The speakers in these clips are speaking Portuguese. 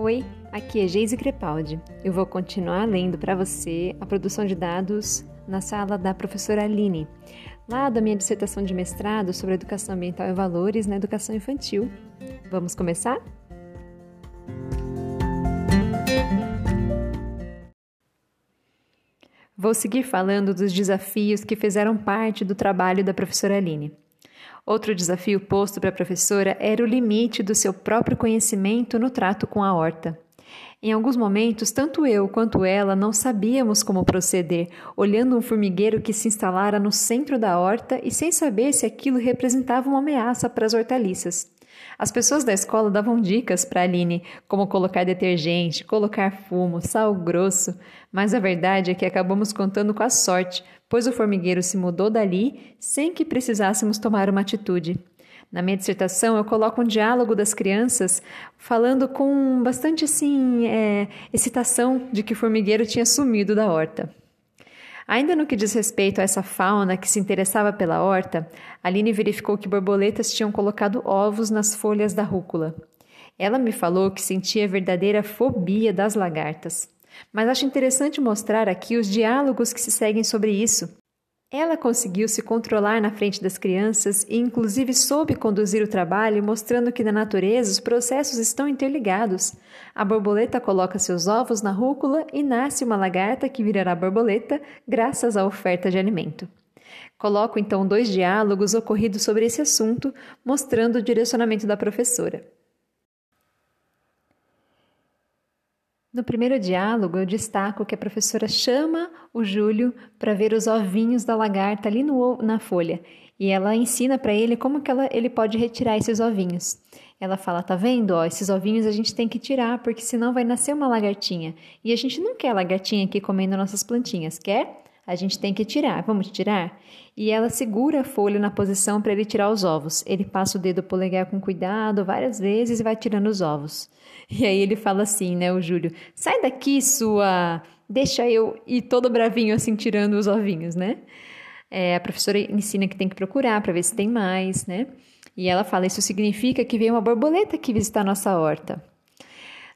Oi, aqui é Geise Crepaldi. Eu vou continuar lendo para você a produção de dados na sala da professora Aline, lá da minha dissertação de mestrado sobre educação ambiental e valores na educação infantil. Vamos começar? Vou seguir falando dos desafios que fizeram parte do trabalho da professora Aline. Outro desafio posto para a professora era o limite do seu próprio conhecimento no trato com a horta. Em alguns momentos, tanto eu quanto ela não sabíamos como proceder, olhando um formigueiro que se instalara no centro da horta e sem saber se aquilo representava uma ameaça para as hortaliças. As pessoas da escola davam dicas para Aline, como colocar detergente, colocar fumo, sal grosso, mas a verdade é que acabamos contando com a sorte, pois o formigueiro se mudou dali sem que precisássemos tomar uma atitude. Na minha dissertação, eu coloco um diálogo das crianças falando com bastante assim, é, excitação de que o formigueiro tinha sumido da horta. Ainda no que diz respeito a essa fauna que se interessava pela horta, Aline verificou que borboletas tinham colocado ovos nas folhas da rúcula. Ela me falou que sentia verdadeira fobia das lagartas. Mas acho interessante mostrar aqui os diálogos que se seguem sobre isso, ela conseguiu se controlar na frente das crianças e, inclusive, soube conduzir o trabalho, mostrando que na natureza os processos estão interligados. A borboleta coloca seus ovos na rúcula e nasce uma lagarta que virará borboleta graças à oferta de alimento. Coloco então dois diálogos ocorridos sobre esse assunto, mostrando o direcionamento da professora. No primeiro diálogo, eu destaco que a professora chama o Júlio para ver os ovinhos da lagarta ali no, na folha e ela ensina para ele como que ela, ele pode retirar esses ovinhos. Ela fala: tá vendo? Ó, esses ovinhos a gente tem que tirar porque senão vai nascer uma lagartinha. E a gente não quer lagartinha aqui comendo nossas plantinhas, quer? A gente tem que tirar. Vamos tirar? E ela segura a folha na posição para ele tirar os ovos. Ele passa o dedo polegar com cuidado várias vezes e vai tirando os ovos. E aí ele fala assim, né, o Júlio: sai daqui, sua. Deixa eu ir todo bravinho assim, tirando os ovinhos, né? É, a professora ensina que tem que procurar para ver se tem mais, né? E ela fala: Isso significa que veio uma borboleta aqui visitar nossa horta.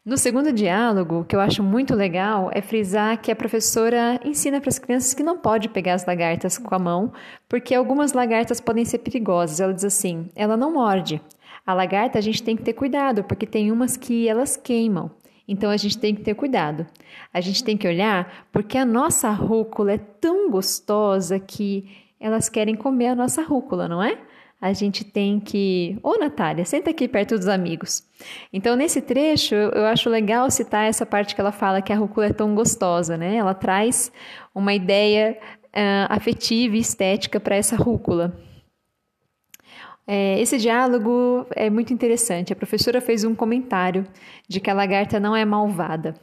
No segundo diálogo, o que eu acho muito legal é frisar que a professora ensina para as crianças que não pode pegar as lagartas com a mão, porque algumas lagartas podem ser perigosas. Ela diz assim: ela não morde, a lagarta a gente tem que ter cuidado, porque tem umas que elas queimam. Então a gente tem que ter cuidado. A gente tem que olhar porque a nossa rúcula é tão gostosa que elas querem comer a nossa rúcula, não é? A gente tem que. Ô, Natália, senta aqui perto dos amigos. Então, nesse trecho, eu acho legal citar essa parte que ela fala que a rúcula é tão gostosa, né? Ela traz uma ideia uh, afetiva e estética para essa rúcula. É, esse diálogo é muito interessante. A professora fez um comentário de que a lagarta não é malvada.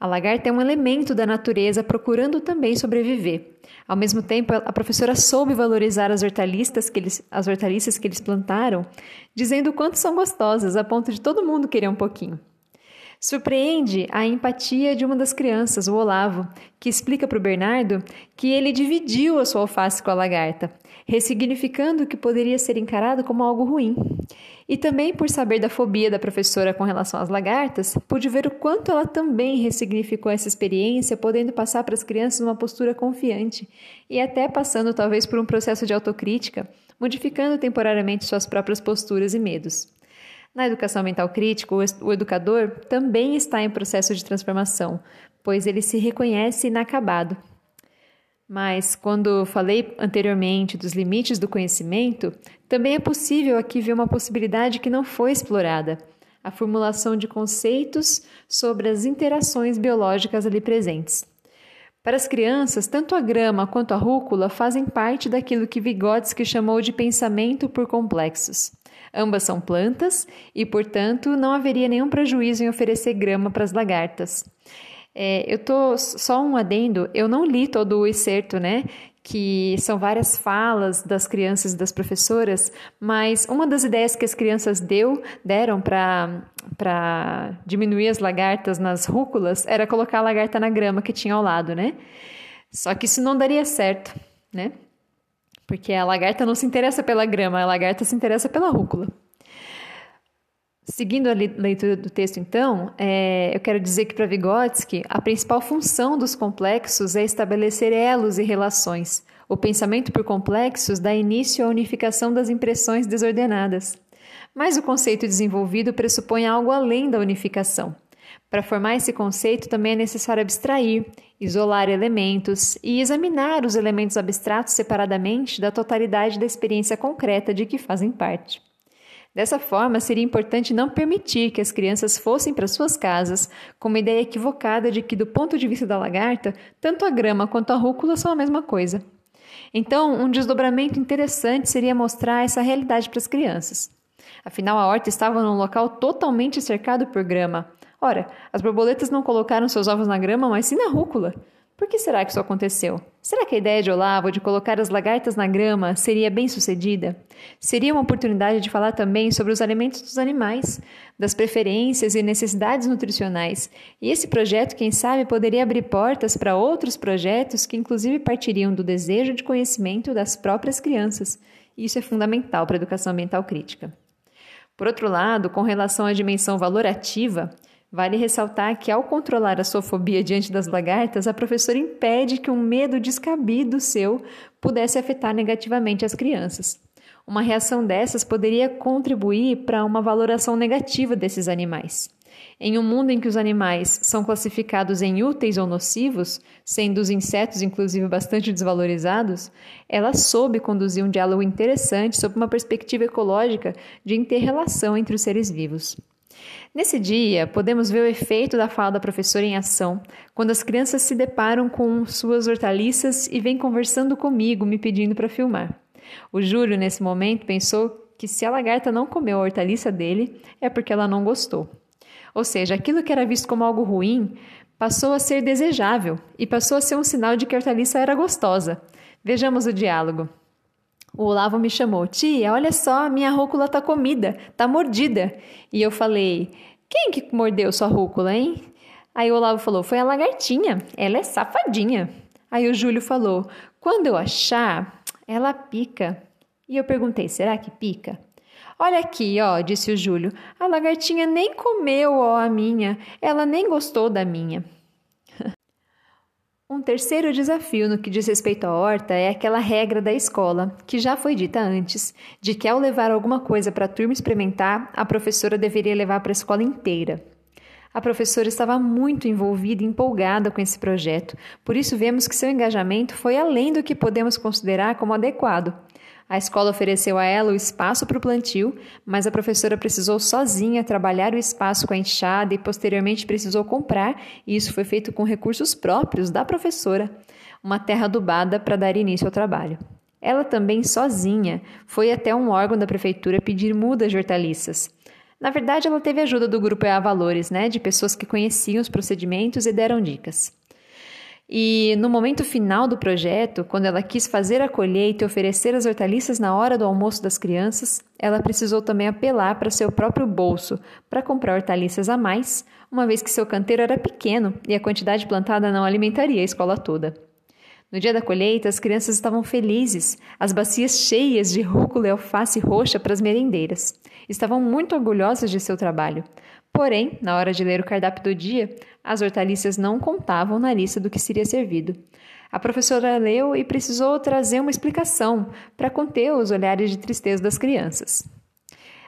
A lagarta é um elemento da natureza procurando também sobreviver. Ao mesmo tempo, a professora soube valorizar as hortaliças que eles, as hortaliças que eles plantaram, dizendo o quanto são gostosas, a ponto de todo mundo querer um pouquinho. Surpreende a empatia de uma das crianças, o Olavo, que explica para o Bernardo que ele dividiu a sua alface com a lagarta, ressignificando o que poderia ser encarado como algo ruim. E também por saber da fobia da professora com relação às lagartas, pude ver o quanto ela também ressignificou essa experiência, podendo passar para as crianças uma postura confiante e até passando talvez por um processo de autocrítica, modificando temporariamente suas próprias posturas e medos. Na educação mental crítica, o educador também está em processo de transformação, pois ele se reconhece inacabado. Mas, quando falei anteriormente dos limites do conhecimento, também é possível aqui ver uma possibilidade que não foi explorada: a formulação de conceitos sobre as interações biológicas ali presentes. Para as crianças, tanto a grama quanto a rúcula fazem parte daquilo que Vygotsky chamou de pensamento por complexos. Ambas são plantas e, portanto, não haveria nenhum prejuízo em oferecer grama para as lagartas. É, eu tô só um adendo, eu não li todo o excerto, né? Que são várias falas das crianças e das professoras, mas uma das ideias que as crianças deu, deram para diminuir as lagartas nas rúculas era colocar a lagarta na grama que tinha ao lado, né? Só que isso não daria certo, né? Porque a lagarta não se interessa pela grama, a lagarta se interessa pela rúcula. Seguindo a leitura do texto, então, é, eu quero dizer que para Vygotsky, a principal função dos complexos é estabelecer elos e relações. O pensamento por complexos dá início à unificação das impressões desordenadas. Mas o conceito desenvolvido pressupõe algo além da unificação. Para formar esse conceito, também é necessário abstrair, isolar elementos e examinar os elementos abstratos separadamente da totalidade da experiência concreta de que fazem parte. Dessa forma, seria importante não permitir que as crianças fossem para suas casas com uma ideia equivocada de que, do ponto de vista da lagarta, tanto a grama quanto a rúcula são a mesma coisa. Então, um desdobramento interessante seria mostrar essa realidade para as crianças. Afinal, a horta estava num local totalmente cercado por grama. Ora, as borboletas não colocaram seus ovos na grama, mas sim na rúcula. Por que será que isso aconteceu? Será que a ideia de Olavo de colocar as lagartas na grama seria bem sucedida? Seria uma oportunidade de falar também sobre os alimentos dos animais, das preferências e necessidades nutricionais. E esse projeto, quem sabe, poderia abrir portas para outros projetos que, inclusive, partiriam do desejo de conhecimento das próprias crianças. Isso é fundamental para a educação ambiental crítica. Por outro lado, com relação à dimensão valorativa, Vale ressaltar que, ao controlar a sua fobia diante das lagartas, a professora impede que um medo descabido seu pudesse afetar negativamente as crianças. Uma reação dessas poderia contribuir para uma valoração negativa desses animais. Em um mundo em que os animais são classificados em úteis ou nocivos, sendo os insetos, inclusive, bastante desvalorizados, ela soube conduzir um diálogo interessante sob uma perspectiva ecológica de interrelação entre os seres vivos. Nesse dia, podemos ver o efeito da fala da professora em ação, quando as crianças se deparam com suas hortaliças e vêm conversando comigo, me pedindo para filmar. O Júlio, nesse momento, pensou que se a lagarta não comeu a hortaliça dele, é porque ela não gostou. Ou seja, aquilo que era visto como algo ruim passou a ser desejável e passou a ser um sinal de que a hortaliça era gostosa. Vejamos o diálogo. O Olavo me chamou, tia, olha só, minha rúcula tá comida, tá mordida. E eu falei, quem que mordeu sua rúcula, hein? Aí o Olavo falou, foi a lagartinha, ela é safadinha. Aí o Júlio falou, quando eu achar, ela pica. E eu perguntei, será que pica? Olha aqui, ó, disse o Júlio, a lagartinha nem comeu, ó, a minha, ela nem gostou da minha. Um terceiro desafio no que diz respeito à horta é aquela regra da escola, que já foi dita antes, de que ao levar alguma coisa para a turma experimentar, a professora deveria levar para a escola inteira. A professora estava muito envolvida e empolgada com esse projeto, por isso vemos que seu engajamento foi além do que podemos considerar como adequado. A escola ofereceu a ela o espaço para o plantio, mas a professora precisou sozinha trabalhar o espaço com a enxada e posteriormente precisou comprar, e isso foi feito com recursos próprios da professora, uma terra adubada para dar início ao trabalho. Ela também, sozinha, foi até um órgão da prefeitura pedir mudas de hortaliças. Na verdade, ela teve ajuda do grupo EA Valores, né, de pessoas que conheciam os procedimentos e deram dicas. E no momento final do projeto, quando ela quis fazer a colheita e oferecer as hortaliças na hora do almoço das crianças, ela precisou também apelar para seu próprio bolso para comprar hortaliças a mais, uma vez que seu canteiro era pequeno e a quantidade plantada não alimentaria a escola toda. No dia da colheita, as crianças estavam felizes, as bacias cheias de rúcula e alface roxa para as merendeiras. Estavam muito orgulhosas de seu trabalho. Porém, na hora de ler o cardápio do dia, as hortaliças não contavam na lista do que seria servido. A professora leu e precisou trazer uma explicação para conter os olhares de tristeza das crianças.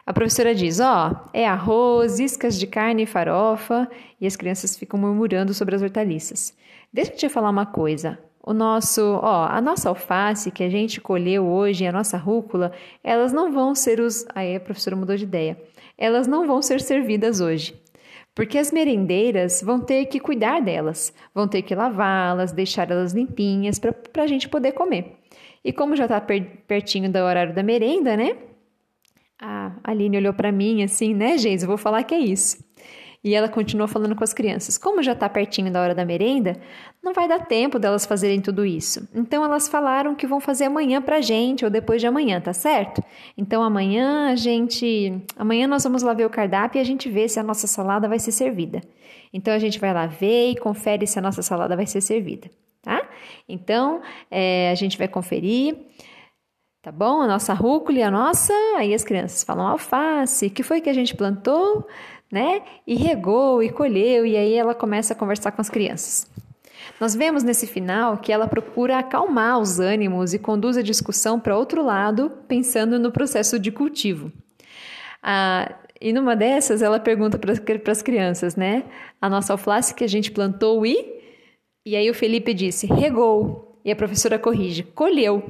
A professora diz: Ó, oh, é arroz, iscas de carne e farofa, e as crianças ficam murmurando sobre as hortaliças. Deixa eu te falar uma coisa. O nosso, ó, a nossa alface que a gente colheu hoje a nossa rúcula, elas não vão ser os. Aí a professora mudou de ideia elas não vão ser servidas hoje. Porque as merendeiras vão ter que cuidar delas, vão ter que lavá-las, deixar elas limpinhas para a gente poder comer. E como já está per pertinho do horário da merenda, né? A Aline olhou para mim assim, né, Geis? Eu vou falar que é isso. E ela continuou falando com as crianças: como já está pertinho da hora da merenda, não vai dar tempo delas fazerem tudo isso. Então elas falaram que vão fazer amanhã pra gente ou depois de amanhã, tá certo? Então amanhã a gente. Amanhã nós vamos lá ver o cardápio e a gente vê se a nossa salada vai ser servida. Então a gente vai lá ver e confere se a nossa salada vai ser servida, tá? Então é, a gente vai conferir. Tá bom? A nossa rúcula a nossa. Aí as crianças falam alface. que foi que a gente plantou, né? E regou e colheu. E aí ela começa a conversar com as crianças. Nós vemos nesse final que ela procura acalmar os ânimos e conduz a discussão para outro lado, pensando no processo de cultivo. Ah, e numa dessas, ela pergunta para as crianças, né? A nossa alface que a gente plantou e. E aí o Felipe disse: regou. E a professora corrige: colheu.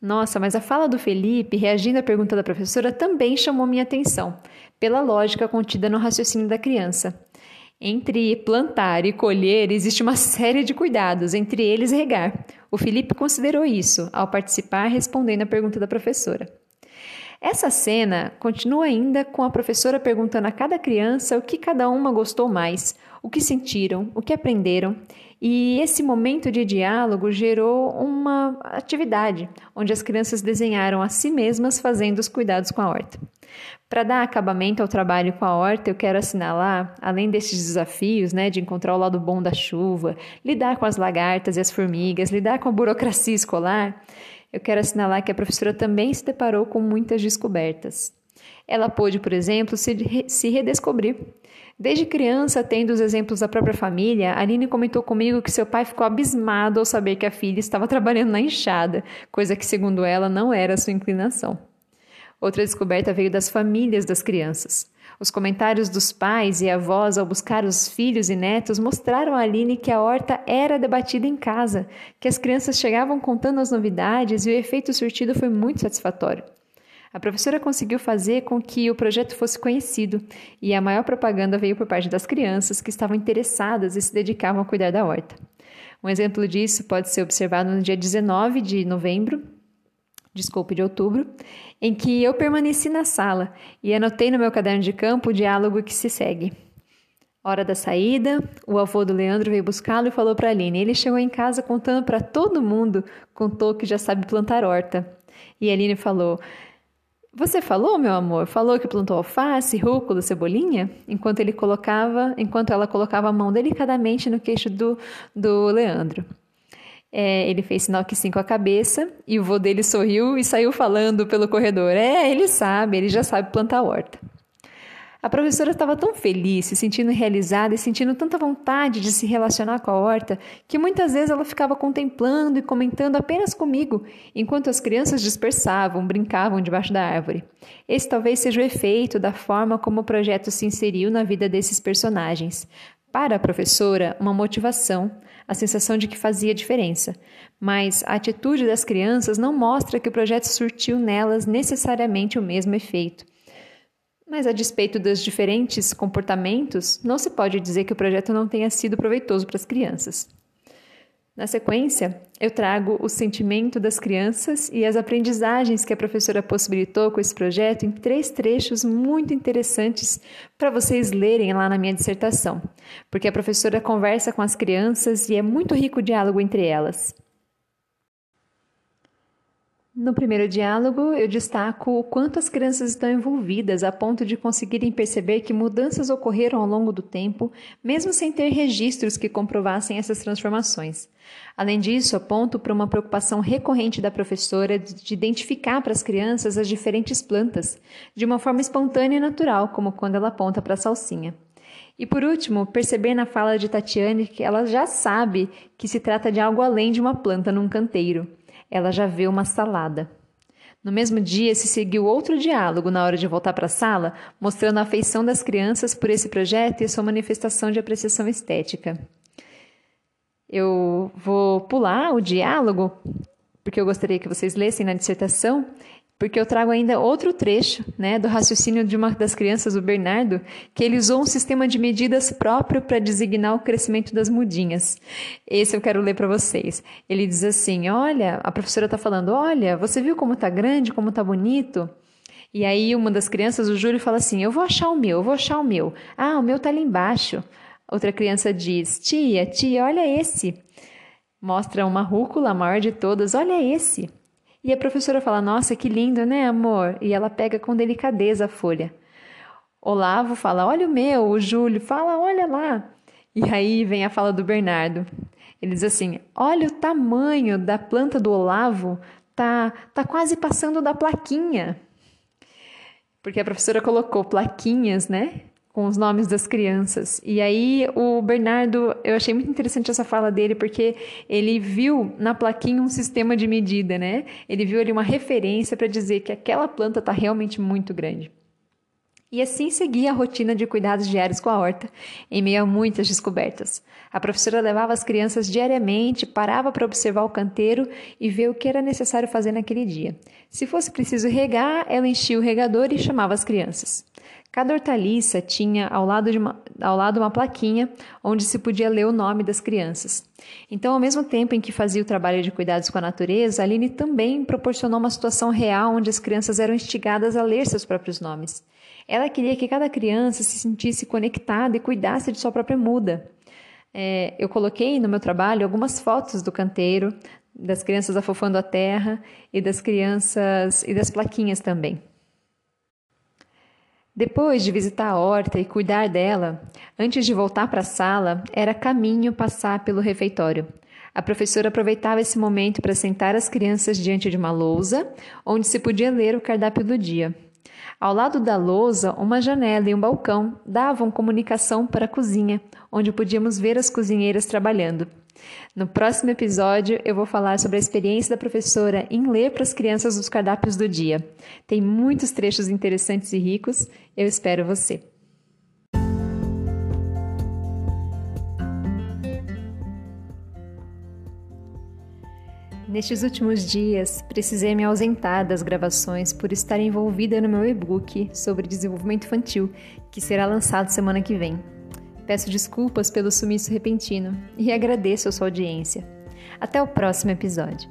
Nossa, mas a fala do Felipe, reagindo à pergunta da professora, também chamou minha atenção, pela lógica contida no raciocínio da criança. Entre plantar e colher existe uma série de cuidados, entre eles regar. O Felipe considerou isso ao participar respondendo à pergunta da professora. Essa cena continua ainda com a professora perguntando a cada criança o que cada uma gostou mais, o que sentiram, o que aprenderam, e esse momento de diálogo gerou uma atividade onde as crianças desenharam a si mesmas fazendo os cuidados com a horta. Para dar acabamento ao trabalho com a horta, eu quero assinalar, além desses desafios, né, de encontrar o lado bom da chuva, lidar com as lagartas e as formigas, lidar com a burocracia escolar, eu quero assinalar que a professora também se deparou com muitas descobertas. Ela pôde, por exemplo, se, se redescobrir. Desde criança, tendo os exemplos da própria família, Aline comentou comigo que seu pai ficou abismado ao saber que a filha estava trabalhando na enxada, coisa que, segundo ela, não era sua inclinação. Outra descoberta veio das famílias das crianças. Os comentários dos pais e avós ao buscar os filhos e netos mostraram a Aline que a horta era debatida em casa, que as crianças chegavam contando as novidades e o efeito surtido foi muito satisfatório. A professora conseguiu fazer com que o projeto fosse conhecido e a maior propaganda veio por parte das crianças que estavam interessadas e se dedicavam a cuidar da horta. Um exemplo disso pode ser observado no dia 19 de novembro, desculpe, de outubro, em que eu permaneci na sala e anotei no meu caderno de campo o diálogo que se segue. Hora da saída, o avô do Leandro veio buscá-lo e falou para Aline. Ele chegou em casa contando para todo mundo, contou que já sabe plantar horta. E a Aline falou: você falou, meu amor? Falou que plantou alface, rúcula, cebolinha? Enquanto ele colocava, enquanto ela colocava a mão delicadamente no queixo do, do Leandro. É, ele fez sinal que sim com a cabeça e o vô dele sorriu e saiu falando pelo corredor. É, ele sabe, ele já sabe plantar horta. A professora estava tão feliz, se sentindo realizada e sentindo tanta vontade de se relacionar com a horta, que muitas vezes ela ficava contemplando e comentando apenas comigo, enquanto as crianças dispersavam, brincavam debaixo da árvore. Esse talvez seja o efeito da forma como o projeto se inseriu na vida desses personagens. Para a professora, uma motivação, a sensação de que fazia diferença. Mas a atitude das crianças não mostra que o projeto surtiu nelas necessariamente o mesmo efeito. Mas a despeito dos diferentes comportamentos, não se pode dizer que o projeto não tenha sido proveitoso para as crianças. Na sequência, eu trago o sentimento das crianças e as aprendizagens que a professora possibilitou com esse projeto em três trechos muito interessantes para vocês lerem lá na minha dissertação, porque a professora conversa com as crianças e é muito rico o diálogo entre elas. No primeiro diálogo, eu destaco o quanto as crianças estão envolvidas a ponto de conseguirem perceber que mudanças ocorreram ao longo do tempo, mesmo sem ter registros que comprovassem essas transformações. Além disso, aponto para uma preocupação recorrente da professora de identificar para as crianças as diferentes plantas, de uma forma espontânea e natural, como quando ela aponta para a salsinha. E por último, perceber na fala de Tatiane que ela já sabe que se trata de algo além de uma planta num canteiro ela já vê uma salada. No mesmo dia, se seguiu outro diálogo na hora de voltar para a sala, mostrando a afeição das crianças por esse projeto e sua manifestação de apreciação estética. Eu vou pular o diálogo, porque eu gostaria que vocês lessem na dissertação, porque eu trago ainda outro trecho né, do raciocínio de uma das crianças, o Bernardo, que ele usou um sistema de medidas próprio para designar o crescimento das mudinhas. Esse eu quero ler para vocês. Ele diz assim: Olha, a professora está falando, olha, você viu como está grande, como está bonito? E aí uma das crianças, o Júlio, fala assim: Eu vou achar o meu, eu vou achar o meu. Ah, o meu está ali embaixo. Outra criança diz: Tia, tia, olha esse. Mostra uma rúcula, maior de todas, olha esse. E a professora fala: Nossa, que lindo, né, amor? E ela pega com delicadeza a folha. Olavo fala: Olha o meu. O Júlio fala: Olha lá. E aí vem a fala do Bernardo. Ele diz assim: Olha o tamanho da planta do Olavo. tá, tá quase passando da plaquinha. Porque a professora colocou plaquinhas, né? Com os nomes das crianças. E aí o Bernardo, eu achei muito interessante essa fala dele, porque ele viu na plaquinha um sistema de medida, né? Ele viu ali uma referência para dizer que aquela planta está realmente muito grande. E assim seguia a rotina de cuidados diários com a horta, em meio a muitas descobertas. A professora levava as crianças diariamente, parava para observar o canteiro e ver o que era necessário fazer naquele dia. Se fosse preciso regar, ela enchia o regador e chamava as crianças. Cada hortaliça tinha ao lado, de uma, ao lado uma plaquinha onde se podia ler o nome das crianças. Então, ao mesmo tempo em que fazia o trabalho de cuidados com a natureza, a Aline também proporcionou uma situação real onde as crianças eram instigadas a ler seus próprios nomes. Ela queria que cada criança se sentisse conectada e cuidasse de sua própria muda. É, eu coloquei no meu trabalho algumas fotos do canteiro, das crianças afofando a terra e das crianças e das plaquinhas também. Depois de visitar a horta e cuidar dela, antes de voltar para a sala, era caminho passar pelo refeitório. A professora aproveitava esse momento para sentar as crianças diante de uma lousa, onde se podia ler o cardápio do dia. Ao lado da lousa, uma janela e um balcão davam comunicação para a cozinha, onde podíamos ver as cozinheiras trabalhando. No próximo episódio, eu vou falar sobre a experiência da professora em ler para as crianças os cardápios do dia. Tem muitos trechos interessantes e ricos. Eu espero você. Nestes últimos dias, precisei me ausentar das gravações por estar envolvida no meu e-book sobre desenvolvimento infantil, que será lançado semana que vem. Peço desculpas pelo sumiço repentino e agradeço a sua audiência. Até o próximo episódio.